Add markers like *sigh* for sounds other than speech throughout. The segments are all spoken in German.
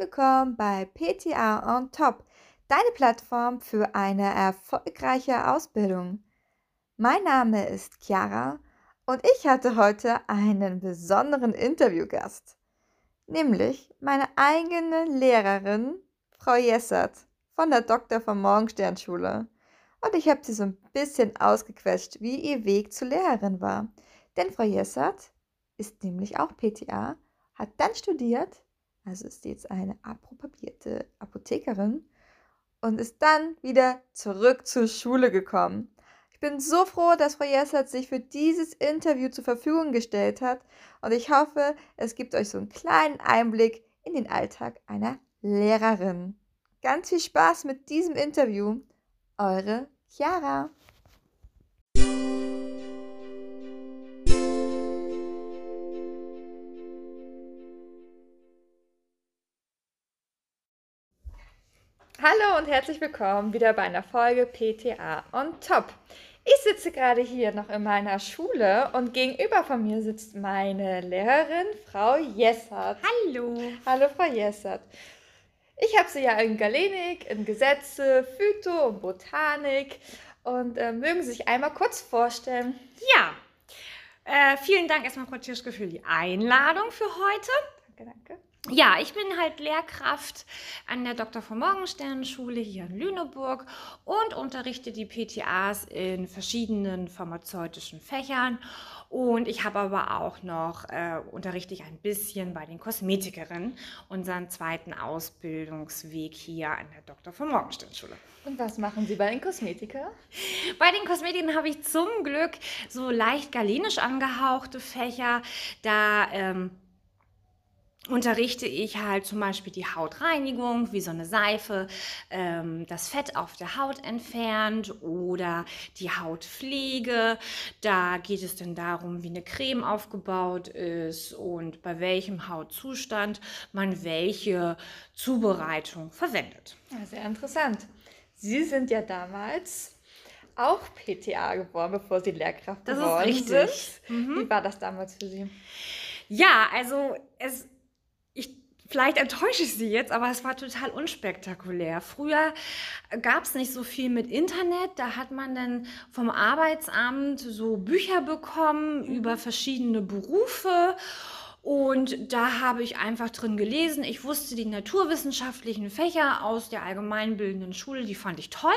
Willkommen bei PTA on Top, deine Plattform für eine erfolgreiche Ausbildung. Mein Name ist Chiara und ich hatte heute einen besonderen Interviewgast, nämlich meine eigene Lehrerin, Frau Jessert von der Dr. von Morgensternschule. Und ich habe sie so ein bisschen ausgequetscht, wie ihr Weg zur Lehrerin war. Denn Frau Jessert ist nämlich auch PTA hat dann studiert, also ist jetzt eine approbabierte Apothekerin und ist dann wieder zurück zur Schule gekommen. Ich bin so froh, dass Frau Jessert sich für dieses Interview zur Verfügung gestellt hat und ich hoffe, es gibt euch so einen kleinen Einblick in den Alltag einer Lehrerin. Ganz viel Spaß mit diesem Interview. Eure Chiara. Herzlich willkommen wieder bei einer Folge PTA on Top. Ich sitze gerade hier noch in meiner Schule und gegenüber von mir sitzt meine Lehrerin, Frau Jessert. Hallo. Hallo, Frau Jessert. Ich habe sie ja in Galenik, in Gesetze, Phyto und Botanik. Und äh, mögen Sie sich einmal kurz vorstellen? Ja. Äh, vielen Dank erstmal, Frau Tschirschke, für die Einladung für heute. Danke, danke. Ja, ich bin halt Lehrkraft an der Dr. von Morgenstern Schule hier in Lüneburg und unterrichte die PTAs in verschiedenen pharmazeutischen Fächern. Und ich habe aber auch noch, äh, unterrichte ich ein bisschen bei den Kosmetikerinnen, unseren zweiten Ausbildungsweg hier an der Dr. von Morgenstern Schule. Und was machen Sie bei den Kosmetikern? Bei den Kosmetikern habe ich zum Glück so leicht galenisch angehauchte Fächer. Da ähm, unterrichte ich halt zum Beispiel die Hautreinigung, wie so eine Seife ähm, das Fett auf der Haut entfernt oder die Hautpflege. Da geht es dann darum, wie eine Creme aufgebaut ist und bei welchem Hautzustand man welche Zubereitung verwendet. Ja, sehr interessant. Sie sind ja damals auch PTA geworden, bevor Sie Lehrkraft Das ist geworden richtig. sind. Mhm. Wie war das damals für Sie? Ja, also es, vielleicht enttäusche ich Sie jetzt, aber es war total unspektakulär. Früher gab es nicht so viel mit Internet. Da hat man dann vom Arbeitsamt so Bücher bekommen über verschiedene Berufe. Und da habe ich einfach drin gelesen. Ich wusste die naturwissenschaftlichen Fächer aus der allgemeinbildenden Schule, die fand ich toll.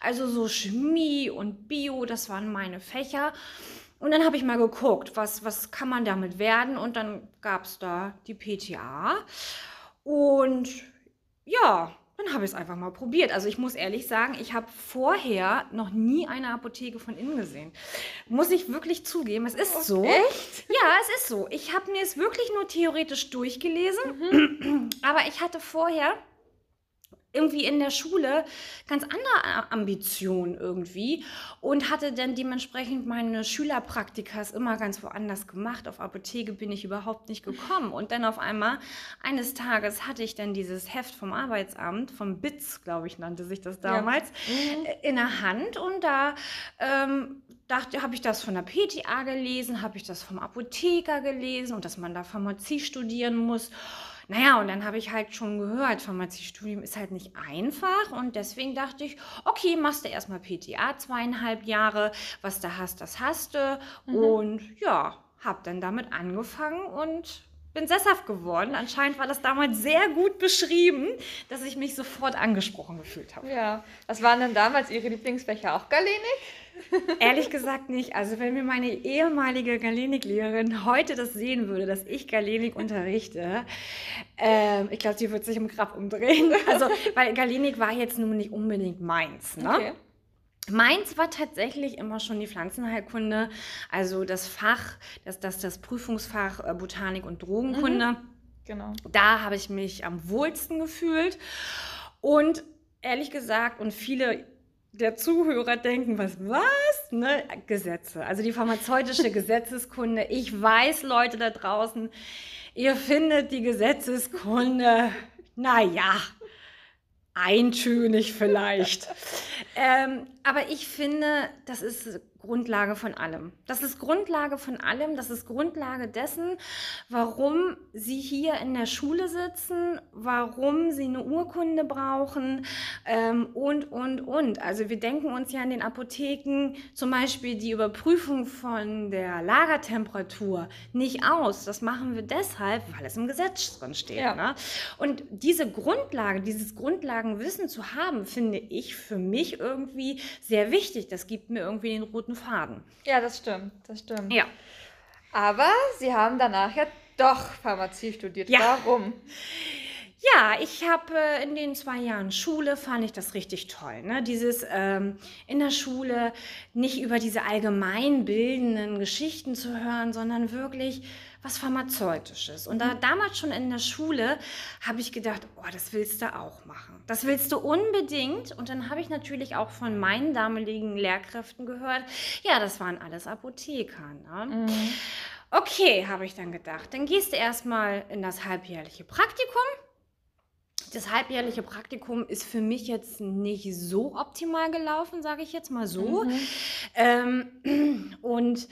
Also so Chemie und Bio, das waren meine Fächer. Und dann habe ich mal geguckt, was, was kann man damit werden. Und dann gab es da die PTA. Und ja, dann habe ich es einfach mal probiert. Also ich muss ehrlich sagen, ich habe vorher noch nie eine Apotheke von innen gesehen. Muss ich wirklich zugeben, es ist so. Echt? Ja, es ist so. Ich habe mir es wirklich nur theoretisch durchgelesen, aber ich hatte vorher irgendwie in der Schule ganz andere Ambitionen irgendwie und hatte dann dementsprechend meine Schülerpraktikas immer ganz woanders gemacht. Auf Apotheke bin ich überhaupt nicht gekommen. Und dann auf einmal, eines Tages hatte ich dann dieses Heft vom Arbeitsamt, vom BITS, glaube ich, nannte sich das damals, Mhm. äh, in der Hand und da ähm, dachte, habe ich das von der PTA gelesen, habe ich das vom Apotheker gelesen und dass man da Pharmazie studieren muss. Naja, und dann habe ich halt schon gehört, Pharmaziestudium ist halt nicht einfach und deswegen dachte ich, okay, machst du erstmal PTA zweieinhalb Jahre, was du hast, das hast du und ja, habe dann damit angefangen und bin sesshaft geworden. Anscheinend war das damals sehr gut beschrieben, dass ich mich sofort angesprochen gefühlt habe. Ja. Was waren denn damals Ihre Lieblingsfächer? Auch Galenik? Ehrlich gesagt nicht. Also wenn mir meine ehemalige Galenik-Lehrerin heute das sehen würde, dass ich Galenik unterrichte, ähm, ich glaube, sie würde sich im Grab umdrehen. *laughs* Also, weil Galenik war jetzt nun nicht unbedingt meins. Ne? Okay. Meins war tatsächlich immer schon die Pflanzenheilkunde, also das Fach, das, das, das Prüfungsfach äh, Botanik und Drogenkunde. Genau. Da habe ich mich am wohlsten gefühlt. Und ehrlich gesagt, und viele der Zuhörer denken, was, was? Ne? Gesetze. Also die pharmazeutische *laughs* Gesetzeskunde. Ich weiß, Leute da draußen, ihr findet die Gesetzeskunde, naja, eintönig vielleicht. *laughs* ähm, aber ich finde, das ist Grundlage von allem. Das ist Grundlage von allem. Das ist Grundlage dessen, warum Sie hier in der Schule sitzen, warum Sie eine Urkunde brauchen ähm, und, und, und. Also wir denken uns ja in den Apotheken zum Beispiel die Überprüfung von der Lagertemperatur nicht aus. Das machen wir deshalb, weil es im Gesetz drin steht. Ja. Ne? Und diese Grundlage, dieses Grundlagenwissen zu haben, finde ich für mich irgendwie sehr wichtig. Das gibt mir irgendwie den roten Faden. Ja, das stimmt, das stimmt. Ja. Aber Sie haben danach ja doch Pharmazie studiert. Ja. Warum? Ja, ich habe äh, in den zwei Jahren Schule fand ich das richtig toll. Ne? Dieses ähm, in der Schule nicht über diese allgemeinbildenden Geschichten zu hören, sondern wirklich was Pharmazeutisches. Und da, mhm. damals schon in der Schule habe ich gedacht, oh, das willst du auch machen. Das willst du unbedingt. Und dann habe ich natürlich auch von meinen damaligen Lehrkräften gehört, ja, das waren alles Apotheker. Ne? Mhm. Okay, habe ich dann gedacht. Dann gehst du erstmal in das halbjährliche Praktikum das halbjährliche Praktikum ist für mich jetzt nicht so optimal gelaufen, sage ich jetzt mal so. Mhm. Ähm, *clears throat* und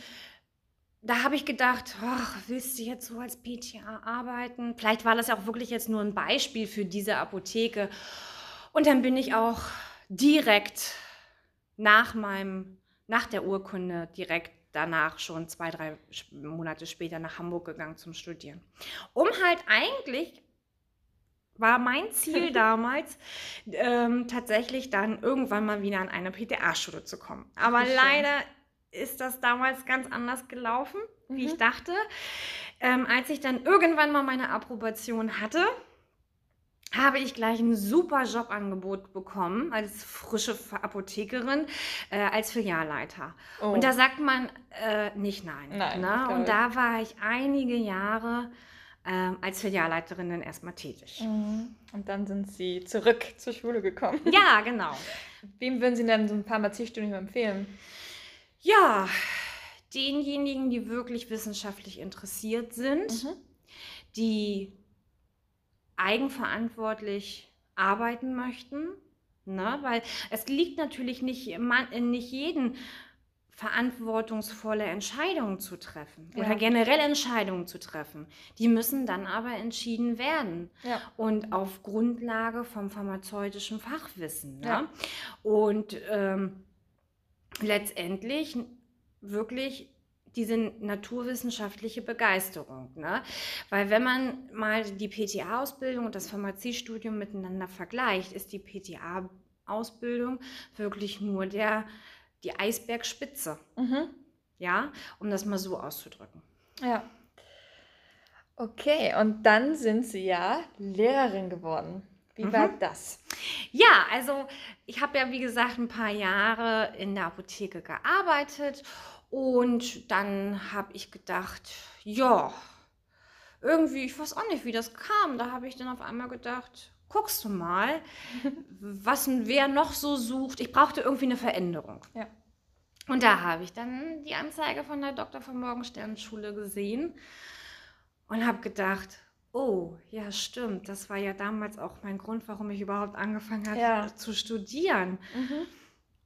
da habe ich gedacht, ach, willst du jetzt so als PTA arbeiten? Vielleicht war das ja auch wirklich jetzt nur ein Beispiel für diese Apotheke. Und dann bin ich auch direkt nach meinem, nach der Urkunde direkt danach schon zwei, drei Monate später nach Hamburg gegangen zum Studieren. Um halt eigentlich war mein Ziel *laughs* damals, ähm, tatsächlich dann irgendwann mal wieder an eine PTA-Schule zu kommen. Aber leider ist das damals ganz anders gelaufen, mhm. wie ich mhm. dachte. Ähm, als ich dann irgendwann mal meine Approbation hatte, habe ich gleich ein super Jobangebot bekommen als frische Apothekerin, äh, als Filialleiter. Oh. Und da sagt man äh, nicht nein. nein ne? Und da war ich einige Jahre ähm, als Filialleiterin dann erstmal tätig. Mhm. Und dann sind Sie zurück zur Schule gekommen. Ja, genau. *laughs* Wem würden Sie denn so ein Pharmaziestudium empfehlen? Ja, denjenigen, die wirklich wissenschaftlich interessiert sind, mhm. die eigenverantwortlich arbeiten möchten. Ne? Weil es liegt natürlich nicht, in nicht jeden verantwortungsvolle Entscheidungen zu treffen ja. oder generell Entscheidungen zu treffen. Die müssen dann aber entschieden werden ja. und auf Grundlage vom pharmazeutischen Fachwissen. Ne? Ja. Und ähm, letztendlich wirklich diese naturwissenschaftliche Begeisterung. Ne? Weil wenn man mal die PTA-Ausbildung und das Pharmaziestudium miteinander vergleicht, ist die PTA-Ausbildung wirklich nur der die Eisbergspitze. Mhm. Ja, um das mal so auszudrücken. Ja. Okay, und dann sind Sie ja Lehrerin geworden. Wie mhm. war das? Ja, also ich habe ja, wie gesagt, ein paar Jahre in der Apotheke gearbeitet und dann habe ich gedacht, ja, irgendwie, ich weiß auch nicht, wie das kam. Da habe ich dann auf einmal gedacht, guckst du mal, *laughs* was wer noch so sucht. Ich brauchte irgendwie eine Veränderung. Ja. Und da habe ich dann die Anzeige von der Dr. von Morgenstern Schule gesehen und habe gedacht, oh, ja stimmt, das war ja damals auch mein Grund, warum ich überhaupt angefangen habe ja. zu studieren. Mhm.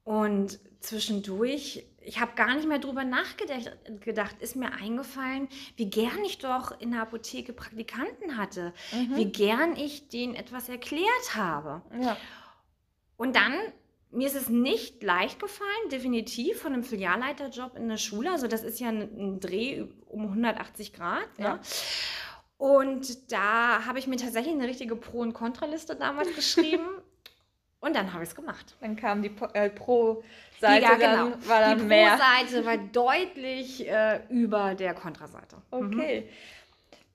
Und zwischendurch, ich habe gar nicht mehr drüber nachgedacht, gedacht, ist mir eingefallen, wie gern ich doch in der Apotheke Praktikanten hatte, mhm. wie gern ich denen etwas erklärt habe. Ja. Und dann, mir ist es nicht leicht gefallen, definitiv von einem Filialleiterjob in der Schule. Also das ist ja ein, ein Dreh um 180 Grad. Ja. ja. Und da habe ich mir tatsächlich eine richtige Pro- und Kontraliste damals *laughs* geschrieben. Und dann habe ich es gemacht. Dann kam die äh, Pro-Seite, ja, genau. dann war dann die Pro-Seite war deutlich äh, über der Kontraseite. Okay. Mhm.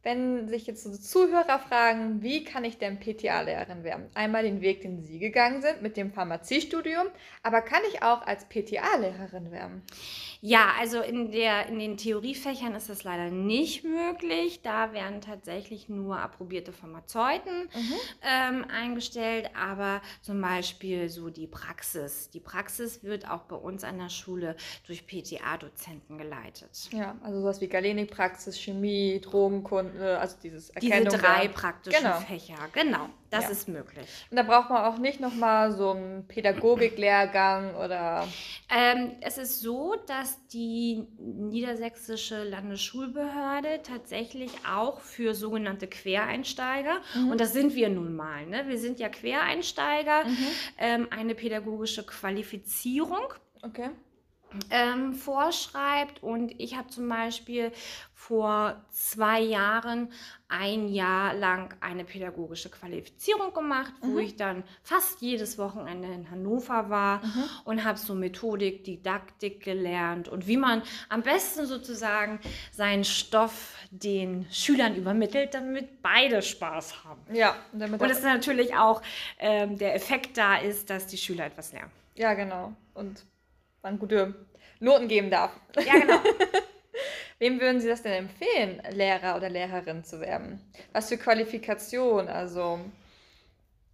Wenn sich jetzt so Zuhörer fragen, wie kann ich denn PTA-Lehrerin werden? Einmal den Weg, den Sie gegangen sind mit dem Pharmaziestudium, aber kann ich auch als PTA-Lehrerin werden? Ja, also in, der, in den Theoriefächern ist das leider nicht möglich. Da werden tatsächlich nur approbierte Pharmazeuten mhm. ähm, eingestellt, aber zum Beispiel so die Praxis. Die Praxis wird auch bei uns an der Schule durch PTA-Dozenten geleitet. Ja, also sowas wie Galenikpraxis, Chemie, Drogenkunde. Äh, also dieses Diese Erkennung drei der- praktischen Genau. Fächer, genau, das Ja. ist möglich. Und da braucht man auch nicht nochmal so einen Pädagogiklehrgang oder. Ähm, es ist so, dass die niedersächsische Landesschulbehörde tatsächlich auch für sogenannte Quereinsteiger, Mhm. und das sind wir nun mal, ne? wir sind ja Quereinsteiger, ähm, eine pädagogische Qualifizierung Okay. Ähm, vorschreibt. Und ich habe zum Beispiel vor zwei Jahren ein Jahr lang eine pädagogische Qualifizierung gemacht, wo ich dann fast jedes Wochenende in Hannover war und habe so Methodik, Didaktik gelernt und wie man am besten sozusagen seinen Stoff den Schülern übermittelt, damit beide Spaß haben. Ja, damit Und dass natürlich auch ähm, der Effekt da ist, dass die Schüler etwas lernen. ja, genau. Und man gute Noten geben darf. Ja, genau. *laughs* Wem würden Sie das denn empfehlen, Lehrer oder Lehrerin zu werden? Was für Qualifikation? Also,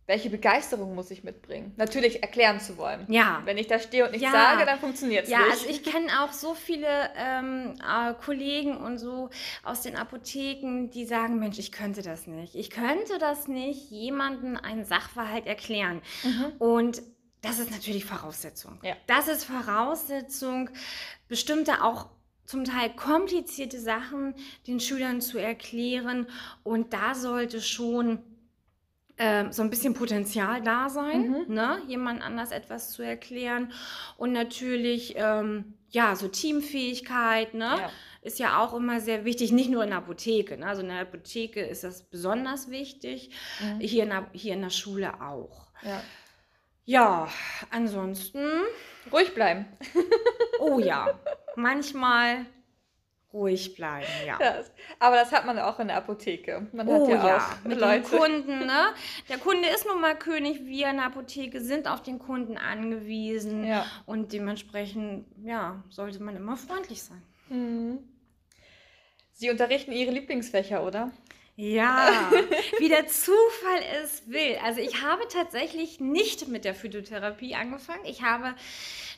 welche Begeisterung muss ich mitbringen? Natürlich erklären zu wollen. Ja. Wenn ich da stehe und nichts Ja. sage, dann funktioniert es Ja, nicht. also ich kenne auch so viele ähm, äh, Kollegen und so aus den Apotheken, die sagen, Mensch, ich könnte das nicht. Ich könnte das nicht, jemanden einen Sachverhalt erklären. Und das ist natürlich Voraussetzung. Ja. Das ist Voraussetzung, bestimmte auch zum Teil komplizierte Sachen den Schülern zu erklären. Und da sollte schon ähm, so ein bisschen Potenzial da sein, ne? jemand anders etwas zu erklären. Und natürlich, ähm, ja, so Teamfähigkeit, ne? Ja. Ist ja auch immer sehr wichtig, nicht nur in der Apotheke. Ne? Also in der Apotheke ist das besonders wichtig, hier, in der, hier in der Schule auch. ja. Ja, ansonsten, Ruhig bleiben. *laughs* oh ja, *laughs* manchmal ruhig bleiben, ja. Das. Aber das hat man auch in der Apotheke. Man hat Oh ja, ja, auch mit Leute. dem Kunden, ne? *laughs* Der Kunde ist nun mal König, wir in der Apotheke sind auf den Kunden angewiesen Ja. und dementsprechend, ja, sollte man immer freundlich sein. Mhm. Sie unterrichten Ihre Lieblingsfächer, oder? Ja, *laughs* wie der Zufall es will. Also ich habe tatsächlich nicht mit der Phytotherapie angefangen. Ich habe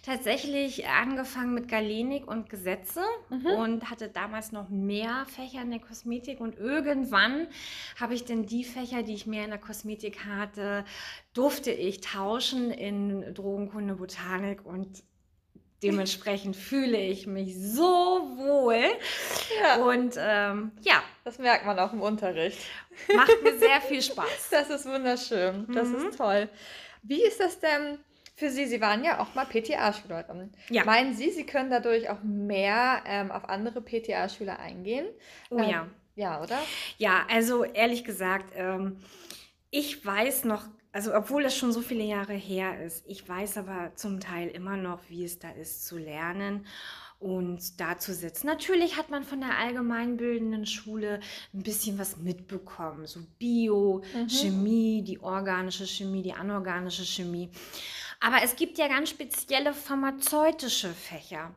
tatsächlich angefangen mit Galenik und Gesetze und hatte damals noch mehr Fächer in der Kosmetik und irgendwann habe ich dann die Fächer, die ich mehr in der Kosmetik hatte, durfte ich tauschen in Drogenkunde, Botanik und dementsprechend fühle ich mich so wohl Ja. und ähm, ja, Das merkt man auch im Unterricht. Macht mir sehr *laughs* viel Spaß. Das ist wunderschön. Das Mhm. ist toll. Wie ist das denn für Sie? Sie waren ja auch mal PTA-Schülerin. Ja. Meinen Sie, Sie können dadurch auch mehr ähm, auf andere PTA-Schüler eingehen? Oh ähm, ja. Ja, oder? Ja, also ehrlich gesagt, ähm, ich weiß noch, also obwohl das schon so viele Jahre her ist, ich weiß aber zum Teil immer noch, wie es da ist zu lernen und da zu sitzen. Natürlich hat man von der allgemeinbildenden Schule ein bisschen was mitbekommen, so Bio, Chemie, die organische Chemie, die anorganische Chemie. Aber es gibt ja ganz spezielle pharmazeutische Fächer.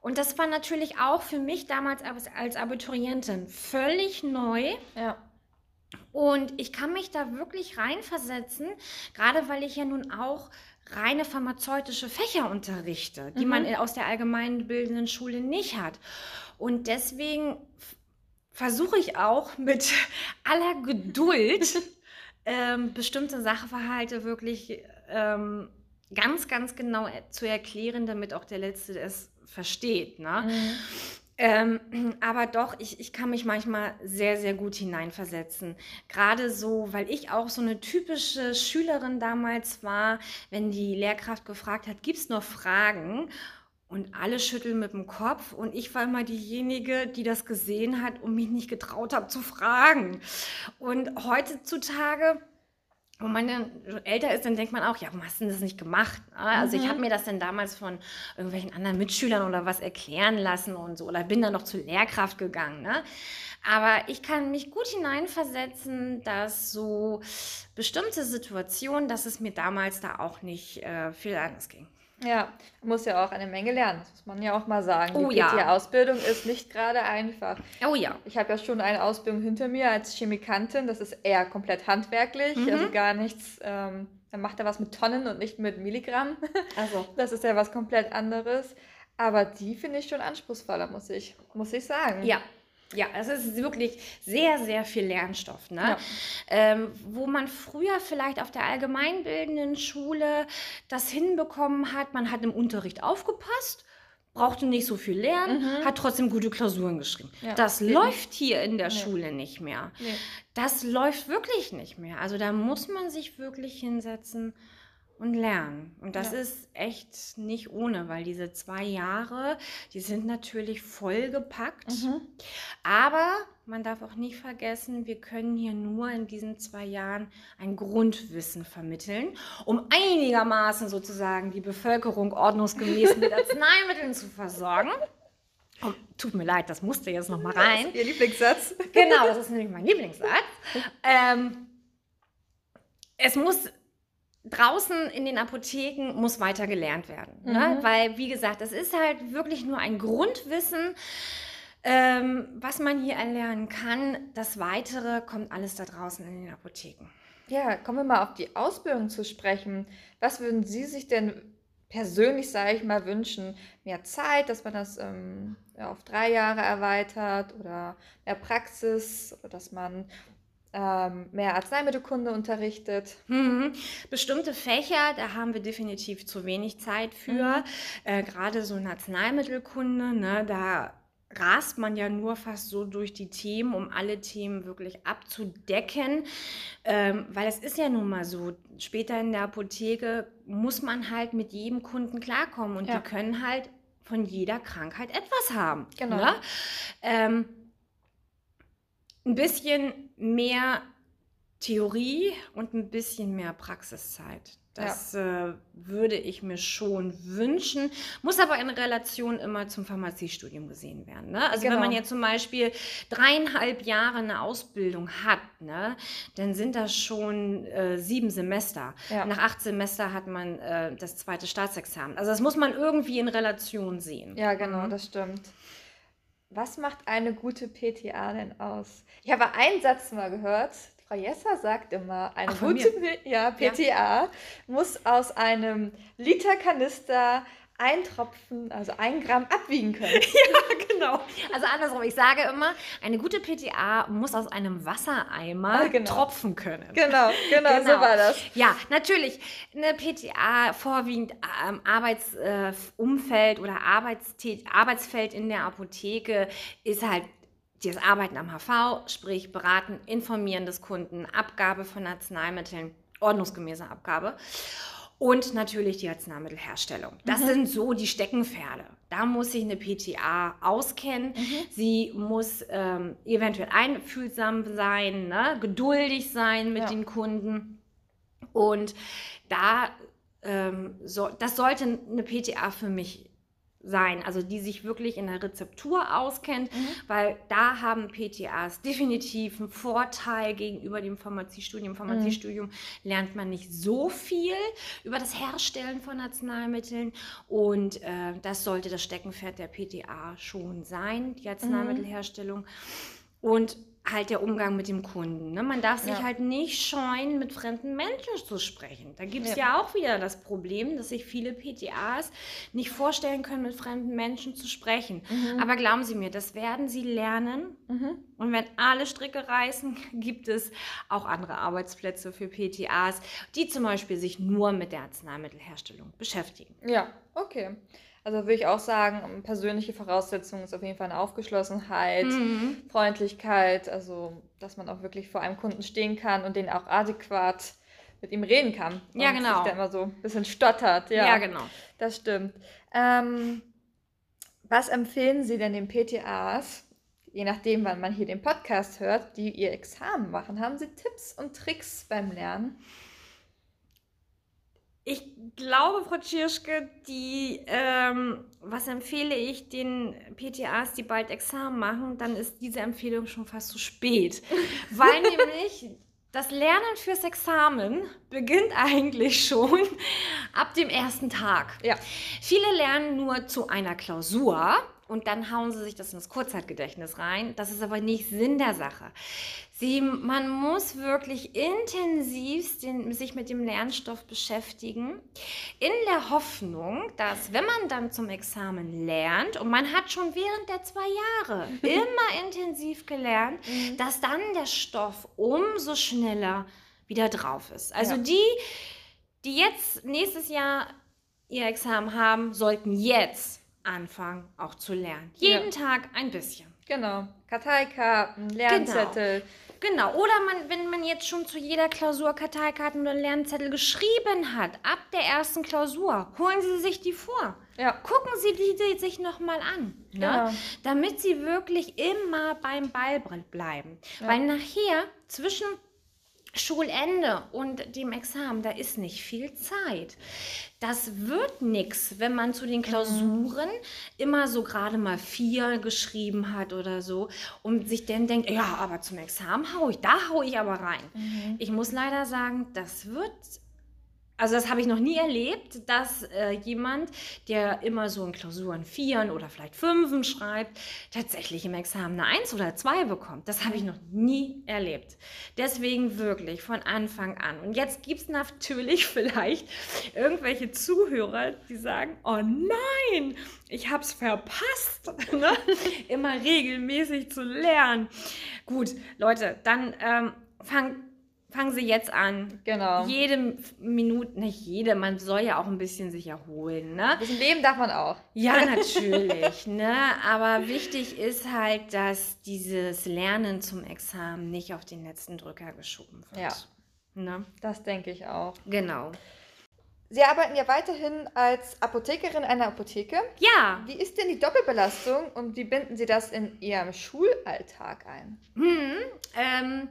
Und das war natürlich auch für mich damals als, als Abiturientin völlig neu. Ja. Und ich kann mich da wirklich reinversetzen, gerade weil ich ja nun auch reine pharmazeutische Fächer unterrichte, die man aus der allgemeinbildenden Schule nicht hat. Und deswegen versuche ich auch mit *laughs* aller Geduld *laughs* ähm, bestimmte Sachverhalte wirklich ähm, ganz, ganz genau er- zu erklären, damit auch der Letzte es versteht. Ne? Ähm, *clears throat* aber doch, ich, ich kann mich manchmal sehr, sehr gut hineinversetzen. Gerade so, weil ich auch so eine typische Schülerin damals war, wenn die Lehrkraft gefragt hat, gibt es noch Fragen? Und alle schütteln mit dem Kopf und ich war immer diejenige, die das gesehen hat und mich nicht getraut habe zu fragen. Und heutzutage wo man dann älter ist, dann denkt man auch, ja, warum hast du denn das nicht gemacht? Ah, Also ich habe mir das dann damals von irgendwelchen anderen Mitschülern oder was erklären lassen und so, oder bin dann noch zur Lehrkraft gegangen. Ne? Aber ich kann mich gut hineinversetzen, dass so bestimmte Situationen, dass es mir damals da auch nicht äh, viel anders ging. Ja, man muss ja auch eine Menge lernen. Das muss man ja auch mal sagen. Oh Die ja. PTA-Ausbildung ist nicht gerade einfach. Oh ja. Ich habe ja schon eine Ausbildung hinter mir als Chemikantin. Das ist eher komplett handwerklich, Mhm. also gar nichts. Ähm, dann macht er was mit Tonnen und nicht mit Milligramm. Also. *laughs* Das ist ja was komplett anderes. Aber die finde ich schon anspruchsvoller, muss ich, muss ich sagen. Ja. Ja, es ist wirklich sehr, sehr viel Lernstoff, ne? Ja. Ähm, wo man früher vielleicht auf der allgemeinbildenden Schule das hinbekommen hat, man hat im Unterricht aufgepasst, brauchte nicht so viel lernen, Mhm. hat trotzdem gute Klausuren geschrieben. Ja, Das läuft hier in der Nee. Schule nicht mehr. Nee. Das läuft wirklich nicht mehr. Also da muss man sich wirklich hinsetzen und lernen. Und das Ja. ist echt nicht ohne, weil diese zwei Jahre, die sind natürlich vollgepackt. Mhm. Aber man darf auch nicht vergessen, wir können hier nur in diesen zwei Jahren ein Grundwissen vermitteln, um einigermaßen sozusagen die Bevölkerung ordnungsgemäß mit *laughs* Arzneimitteln zu versorgen. Oh, tut mir leid, das musste jetzt noch mal rein. Ihr Lieblingssatz? Genau, das ist nämlich mein Lieblingssatz. *laughs* Ähm, es muss draußen in den Apotheken muss weiter gelernt werden, ne? Mhm. weil wie gesagt, das ist halt wirklich nur ein Grundwissen, ähm, was man hier erlernen kann. Das Weitere kommt alles da draußen in den Apotheken. Ja, kommen wir mal auf die Ausbildung zu sprechen. Was würden Sie sich denn persönlich, sage ich mal, wünschen? Mehr Zeit, dass man das ähm, ja, auf drei Jahre erweitert oder mehr Praxis, oder dass man ähm, mehr Arzneimittelkunde unterrichtet? Mhm. Bestimmte Fächer, da haben wir definitiv zu wenig Zeit für. Äh, Gerade so in Arzneimittelkunde, ne, da rast man ja nur fast so durch die Themen, um alle Themen wirklich abzudecken. Ähm, weil es ist ja nun mal so, später in der Apotheke muss man halt mit jedem Kunden klarkommen und Ja. die können halt von jeder Krankheit etwas haben. Genau. Ne? Ähm, ein bisschen mehr Theorie und ein bisschen mehr Praxiszeit. Das äh, würde ich mir schon wünschen, muss aber in Relation immer zum Pharmaziestudium gesehen werden. Ne? Also wenn Genau. man jetzt zum Beispiel dreieinhalb Jahre eine Ausbildung hat, ne, dann sind das schon äh, sieben Semester. Ja. Nach acht Semester hat man äh, das zweite Staatsexamen. Also das muss man irgendwie in Relation sehen. Ja, genau, Mhm. das stimmt. Was macht eine gute PTA denn aus? Ich habe einen Satz mal gehört. Frau Jesser sagt immer, eine Ach, gute ja, PTA muss aus einem Liter Kanister ein Tropfen, also ein Gramm abwiegen können. *laughs* genau. Also andersrum, ich sage immer, eine gute PTA muss aus einem Wassereimer Ah, genau. tropfen können. genau, genau, so Genau. war das. Ja, natürlich. Eine PTA, vorwiegend ähm, Arbeitsumfeld äh, oder Arbeitstät Arbeitsfeld in der Apotheke, ist halt das Arbeiten am HV, sprich beraten, informieren des Kunden, Abgabe von Arzneimitteln, ordnungsgemäße Abgabe. Und natürlich die Arzneimittelherstellung. Das Mhm. sind so die Steckenpferde. Da muss sich eine PTA auskennen. Mhm. Sie muss ähm, eventuell einfühlsam sein, ne? geduldig sein mit Ja. den Kunden. Und da, ähm, so, das sollte eine PTA für mich sein, also die sich wirklich in der Rezeptur auskennt, Mhm. weil da haben PTAs definitiv einen Vorteil gegenüber dem Pharmaziestudium. Im Pharmaziestudium lernt man nicht so viel über das Herstellen von Arzneimitteln und äh, das sollte das Steckenpferd der PTA schon sein, die Arzneimittelherstellung. Und halt der Umgang mit dem Kunden. Ne? Man darf sich Ja. halt nicht scheuen, mit fremden Menschen zu sprechen. Da gibt es Ja. ja. auch wieder das Problem, dass sich viele PTAs nicht vorstellen können, mit fremden Menschen zu sprechen. Mhm. Aber glauben Sie mir, das werden Sie lernen. Mhm. Und wenn alle Stricke reißen, *laughs* gibt es auch andere Arbeitsplätze für PTAs, die zum Beispiel sich nur mit der Arzneimittelherstellung beschäftigen. Ja, okay. Also würde ich auch sagen, persönliche Voraussetzung ist auf jeden Fall eine Aufgeschlossenheit, Mhm. Freundlichkeit, also dass man auch wirklich vor einem Kunden stehen kann und den auch adäquat mit ihm reden kann. Ja, genau. Sich da immer so ein bisschen stottert. Ja, Ja, genau. das stimmt. Ähm, was empfehlen Sie denn den PTAs, je nachdem, wann man hier den Podcast hört, die ihr Examen machen? Haben Sie Tipps und Tricks beim Lernen? Ich glaube, Frau Tschirschke, die, ähm, was empfehle ich den PTAs, die bald Examen machen, dann ist diese Empfehlung schon fast zu spät. *laughs* Weil nämlich das Lernen fürs Examen beginnt eigentlich schon ab dem ersten Tag. Ja. Viele lernen nur zu einer Klausur und dann hauen sie sich das ins Kurzzeitgedächtnis rein. Das ist aber nicht Sinn der Sache. Sie, man muss wirklich intensiv den, sich mit dem Lernstoff beschäftigen, in der Hoffnung, dass wenn man dann zum Examen lernt und man hat schon während der zwei Jahre *laughs* immer intensiv gelernt, mhm. dass dann der Stoff umso schneller wieder drauf ist. Also ja. die, die jetzt nächstes Jahr ihr Examen haben, sollten jetzt anfangen, auch zu lernen. Jeden ja. Tag ein bisschen. Genau. Karteikarten, Lernzettel. Genau. Genau, oder man, wenn man jetzt schon zu jeder Klausur Karteikarten oder Lernzettel geschrieben hat, ab der ersten Klausur, holen Sie sich die vor. Ja. Gucken Sie die, sich nochmal an, ne? Genau. damit Sie wirklich immer beim Ball bleiben. Ja. Weil nachher zwischen Schulende und dem Examen, da ist nicht viel Zeit. Das wird nichts, wenn man zu den Klausuren mhm. immer so gerade mal vier geschrieben hat oder so und sich dann denkt, ja, aber zum Examen hau ich, da hau ich aber rein. Mhm. Ich muss leider sagen, das wird also das habe ich noch nie erlebt, dass äh, jemand, der immer so in Klausuren Vieren oder vielleicht Fünfen schreibt, tatsächlich im Examen eine Eins oder zwei bekommt. Das habe ich noch nie erlebt. Deswegen wirklich von Anfang an. Und jetzt gibt es natürlich *laughs* vielleicht irgendwelche Zuhörer, die sagen, oh nein, ich habe es verpasst, *laughs* ne? immer regelmäßig zu lernen. Gut, Leute, dann ähm, fangt fangen Sie jetzt an. Genau. Jede Minute, nicht jede, man soll ja auch ein bisschen sich erholen. Ne? Ein bisschen leben darf man auch. Ja, *laughs* natürlich. ne? Aber wichtig ist halt, dass dieses Lernen zum Examen nicht auf den letzten Drücker geschoben wird. Ja. Ne? Das denke ich auch. Genau. Sie arbeiten ja weiterhin als Apothekerin einer Apotheke. Ja. Wie ist denn die Doppelbelastung und wie binden Sie das in Ihrem Schulalltag ein? Hm, ähm,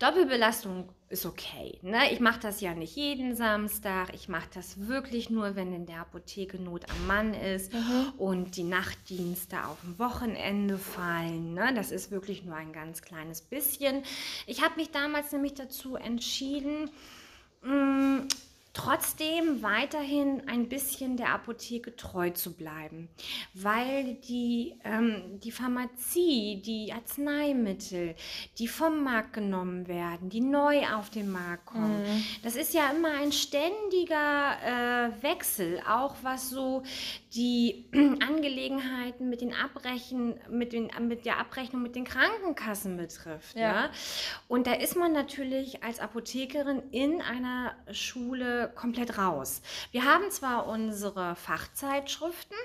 Doppelbelastung ist okay. Ne? Ich mache das ja nicht jeden Samstag. Ich mache das wirklich nur, wenn in der Apotheke Not am Mann ist mhm. und die Nachtdienste auf dem Wochenende fallen. Ne? Das ist wirklich nur ein ganz kleines bisschen. Ich habe mich damals nämlich dazu entschieden, mh, mm, trotzdem weiterhin ein bisschen der Apotheke treu zu bleiben, weil die, ähm, die Pharmazie, die Arzneimittel, die vom Markt genommen werden, die neu auf den Markt kommen, mhm. das ist ja immer ein ständiger äh, Wechsel, auch was so die *clears throat* Angelegenheiten mit den Abbrechen, mit, den, mit der Abrechnung mit den Krankenkassen betrifft. Ja. ja. Und da ist man natürlich als Apothekerin in einer Schule komplett raus. Wir haben zwar unsere Fachzeitschriften,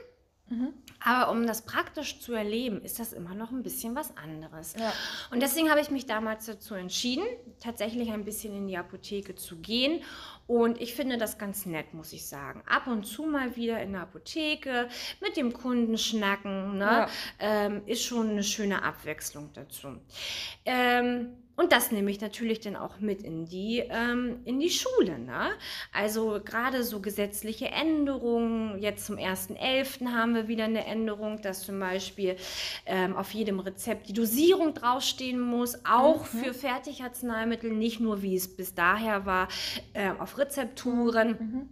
Mhm. Aber um das praktisch zu erleben, ist das immer noch ein bisschen was anderes. Ja. Und deswegen habe ich mich damals dazu entschieden, tatsächlich ein bisschen in die Apotheke zu gehen. Und ich finde das ganz nett, muss ich sagen. Ab und zu mal wieder in der Apotheke mit dem Kunden schnacken, ne? ja. ähm, ist schon eine schöne Abwechslung dazu. Ähm, und das nehme ich natürlich dann auch mit in die, ähm, in die Schule. Ne? Also gerade so gesetzliche Änderungen. Jetzt zum 1.11. haben wir wieder eine Änderung, dass zum Beispiel ähm, auf jedem Rezept die Dosierung draufstehen muss, auch mhm. für Fertigarzneimittel, nicht nur wie es bis daher war, äh, auf Rezepturen. Mhm.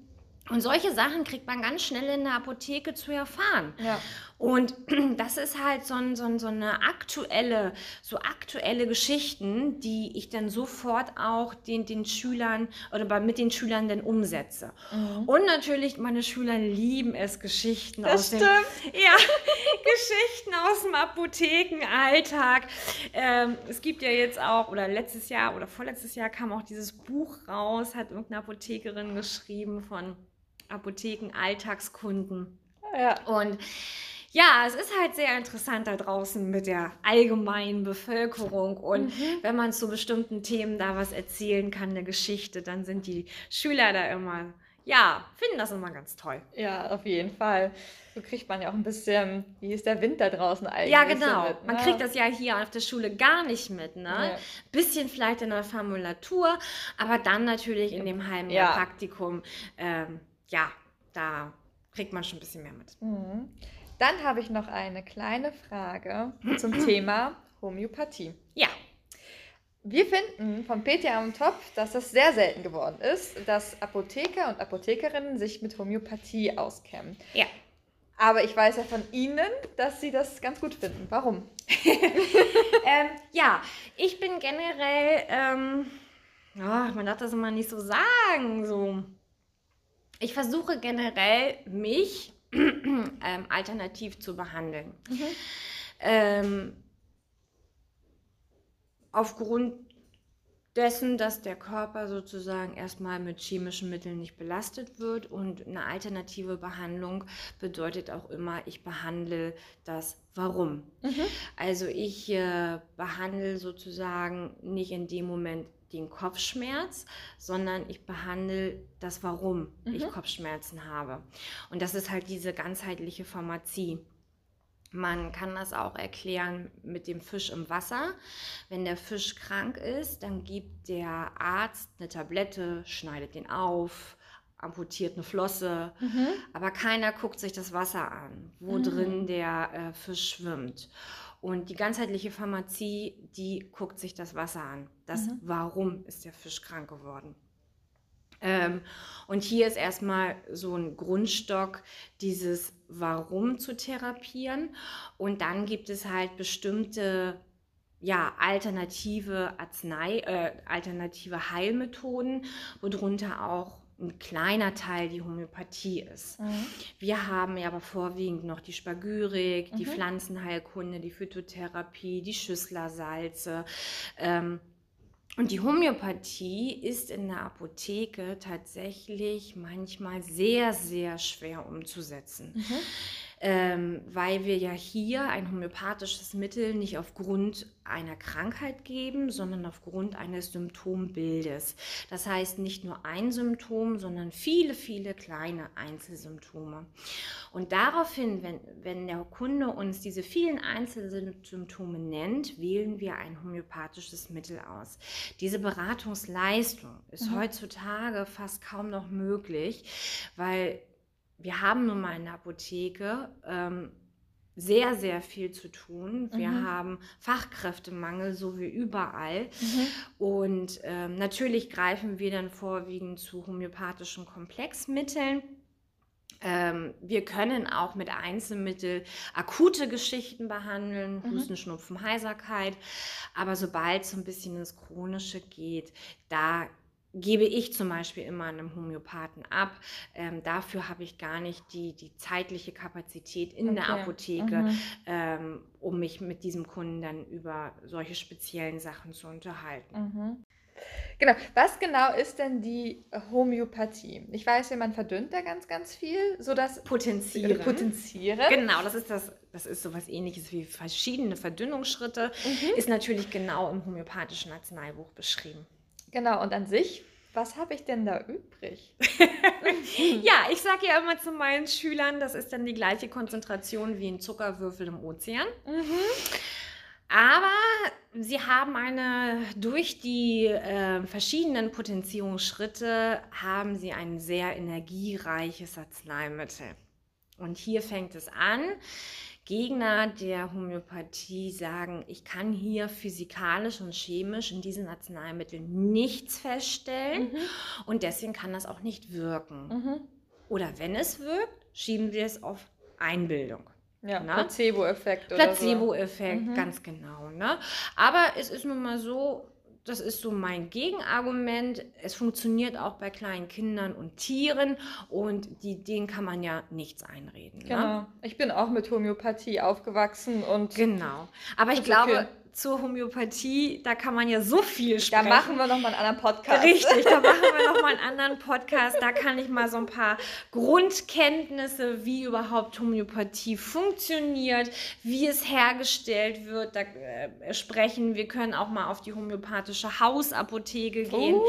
Und solche Sachen kriegt man ganz schnell in der Apotheke zu erfahren. Ja. Und *clears throat* das ist halt so, ein, so, ein, so, eine aktuelle, so aktuelle Geschichten, die ich dann sofort auch den, den Schülern oder bei, mit den Schülern dann umsetze. Mhm. Und natürlich, meine Schüler lieben es, Geschichten das aus stimmt. dem *laughs* Ja, *laughs* Geschichten aus dem Apothekenalltag. Ähm, es gibt ja jetzt auch, oder letztes Jahr oder vorletztes Jahr kam auch dieses Buch raus, hat irgendeine Apothekerin geschrieben von Apotheken-Alltagskunden. Ja. Und ja, es ist halt sehr interessant da draußen mit der allgemeinen Bevölkerung. Und mhm. wenn man zu bestimmten Themen da was erzählen kann, eine Geschichte, dann sind die Schüler da immer, ja, finden das immer ganz toll. Ja, auf jeden Fall. So kriegt man ja auch ein bisschen, wie ist der Wind da draußen eigentlich? Ja, genau. So mit, ne? Man kriegt das ja hier auf der Schule gar nicht mit. Ne? Ja. Bisschen vielleicht in der Formulatur, aber dann natürlich in dem halben ja. Praktikum. Ähm, ja, da kriegt man schon ein bisschen mehr mit. Mhm. Dann habe ich noch eine kleine Frage *clears throat* zum Thema Homöopathie. Ja. Wir finden vom PTA am Top, dass das sehr selten geworden ist, dass Apotheker und Apothekerinnen sich mit Homöopathie auskennen. Ja. Aber ich weiß ja von Ihnen, dass Sie das ganz gut finden. Warum? *laughs* ähm, ja, ich bin generell, ähm, oh, man darf das immer nicht so sagen, so. Ich versuche generell, mich ähm, alternativ zu behandeln. Mhm. Ähm, aufgrund dessen, dass der Körper sozusagen erstmal mit chemischen Mitteln nicht belastet wird und eine alternative Behandlung bedeutet auch immer, ich behandle das Warum. Mhm. Also ich äh, behandle sozusagen nicht in dem Moment den Kopfschmerz, sondern ich behandle das Warum mhm. ich Kopfschmerzen habe. Und das ist halt diese ganzheitliche Pharmazie. Man kann das auch erklären mit dem Fisch im Wasser. Wenn der Fisch krank ist, dann gibt der Arzt eine Tablette, schneidet den auf, amputiert eine Flosse, mhm. aber keiner guckt sich das Wasser an, wo mhm. drin der äh, Fisch schwimmt. Und die ganzheitliche Pharmazie, die guckt sich das Wasser an. Das mhm. Warum ist der Fisch krank geworden? Ähm, und hier ist erstmal so ein Grundstock, dieses Warum zu therapieren. Und dann gibt es halt bestimmte ja, alternative Arznei, äh, alternative Heilmethoden, worunter auch ein kleiner Teil die Homöopathie ist. Mhm. Wir haben ja aber vorwiegend noch die Spagyrik, mhm. die Pflanzenheilkunde, die Phytotherapie, die Schüsslersalze. Ähm, und die Homöopathie ist in der Apotheke tatsächlich manchmal sehr, sehr schwer umzusetzen. Mhm ähm, weil wir ja hier ein homöopathisches Mittel nicht aufgrund einer Krankheit geben, sondern aufgrund eines Symptombildes. Das heißt nicht nur ein Symptom, sondern viele, viele kleine Einzelsymptome. Und daraufhin, wenn, wenn der Kunde uns diese vielen Einzelsymptome nennt, wählen wir ein homöopathisches Mittel aus. Diese Beratungsleistung ist mhm. heutzutage fast kaum noch möglich, weil wir haben nun mal in der Apotheke ähm, sehr, sehr viel zu tun. Wir mhm. haben Fachkräftemangel, so wie überall. Mhm. Und ähm, natürlich greifen wir dann vorwiegend zu homöopathischen Komplexmitteln. Ähm, wir können auch mit Einzelmitteln akute Geschichten behandeln, mhm. Husten, Schnupfen, Heiserkeit. Aber sobald es so ein bisschen ins Chronische geht, da gebe ich zum Beispiel immer einem Homöopathen ab. Ähm, dafür habe ich gar nicht die, die zeitliche Kapazität in okay. der Apotheke, mhm. ähm, um mich mit diesem Kunden dann über solche speziellen Sachen zu unterhalten. Mhm. Genau. Was genau ist denn die Homöopathie? Ich weiß ja, man verdünnt da ganz, ganz viel, so dass potenzieren. Potenzieren. Genau, das ist das. Das ist sowas ähnliches wie verschiedene Verdünnungsschritte. Mhm. Ist natürlich genau im homöopathischen Arzneibuch beschrieben. Genau, und an sich, was habe ich denn da übrig? *laughs* ja, ich sage ja immer zu meinen Schülern, das ist dann die gleiche Konzentration wie ein Zuckerwürfel im Ozean. Mhm. Aber sie haben eine, durch die äh, verschiedenen Potenzierungsschritte haben sie ein sehr energiereiches Arzneimittel. Und hier fängt es an. Gegner der Homöopathie sagen, ich kann hier physikalisch und chemisch in diesen Arzneimitteln nichts feststellen mhm. und deswegen kann das auch nicht wirken. Mhm. Oder wenn es wirkt, schieben wir es auf Einbildung. Ja, Placebo-Effekt. Placebo-Effekt, so. mhm. ganz genau. Ne? Aber es ist nun mal so, das ist so mein Gegenargument. Es funktioniert auch bei kleinen Kindern und Tieren und die, denen kann man ja nichts einreden. Ne? Genau. Ne? Ich bin auch mit Homöopathie aufgewachsen und. Genau. Aber ich glaube, okay zur Homöopathie, da kann man ja so viel sprechen. Da machen wir nochmal einen anderen Podcast. Richtig, da machen wir nochmal einen *laughs* anderen Podcast. Da kann ich mal so ein paar Grundkenntnisse, wie überhaupt Homöopathie funktioniert, wie es hergestellt wird, da äh, sprechen. Wir können auch mal auf die homöopathische Hausapotheke gehen. Uh.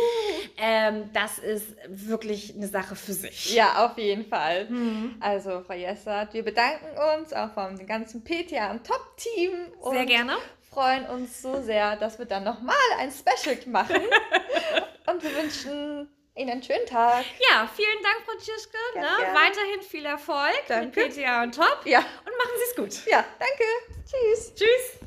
Ähm, das ist wirklich eine Sache für sich. Ja, auf jeden Fall. Mhm. Also, Frau Jessert, wir bedanken uns auch vom ganzen PTA und Top-Team. Sehr gerne freuen uns so sehr, dass wir dann nochmal ein Special machen. *laughs* und wir wünschen Ihnen einen schönen Tag. Ja, vielen Dank, Frau Tschischke. Ne? Weiterhin viel Erfolg danke. mit PTA und Top. Ja. Und machen Sie es gut. Ja, danke. Tschüss. Tschüss.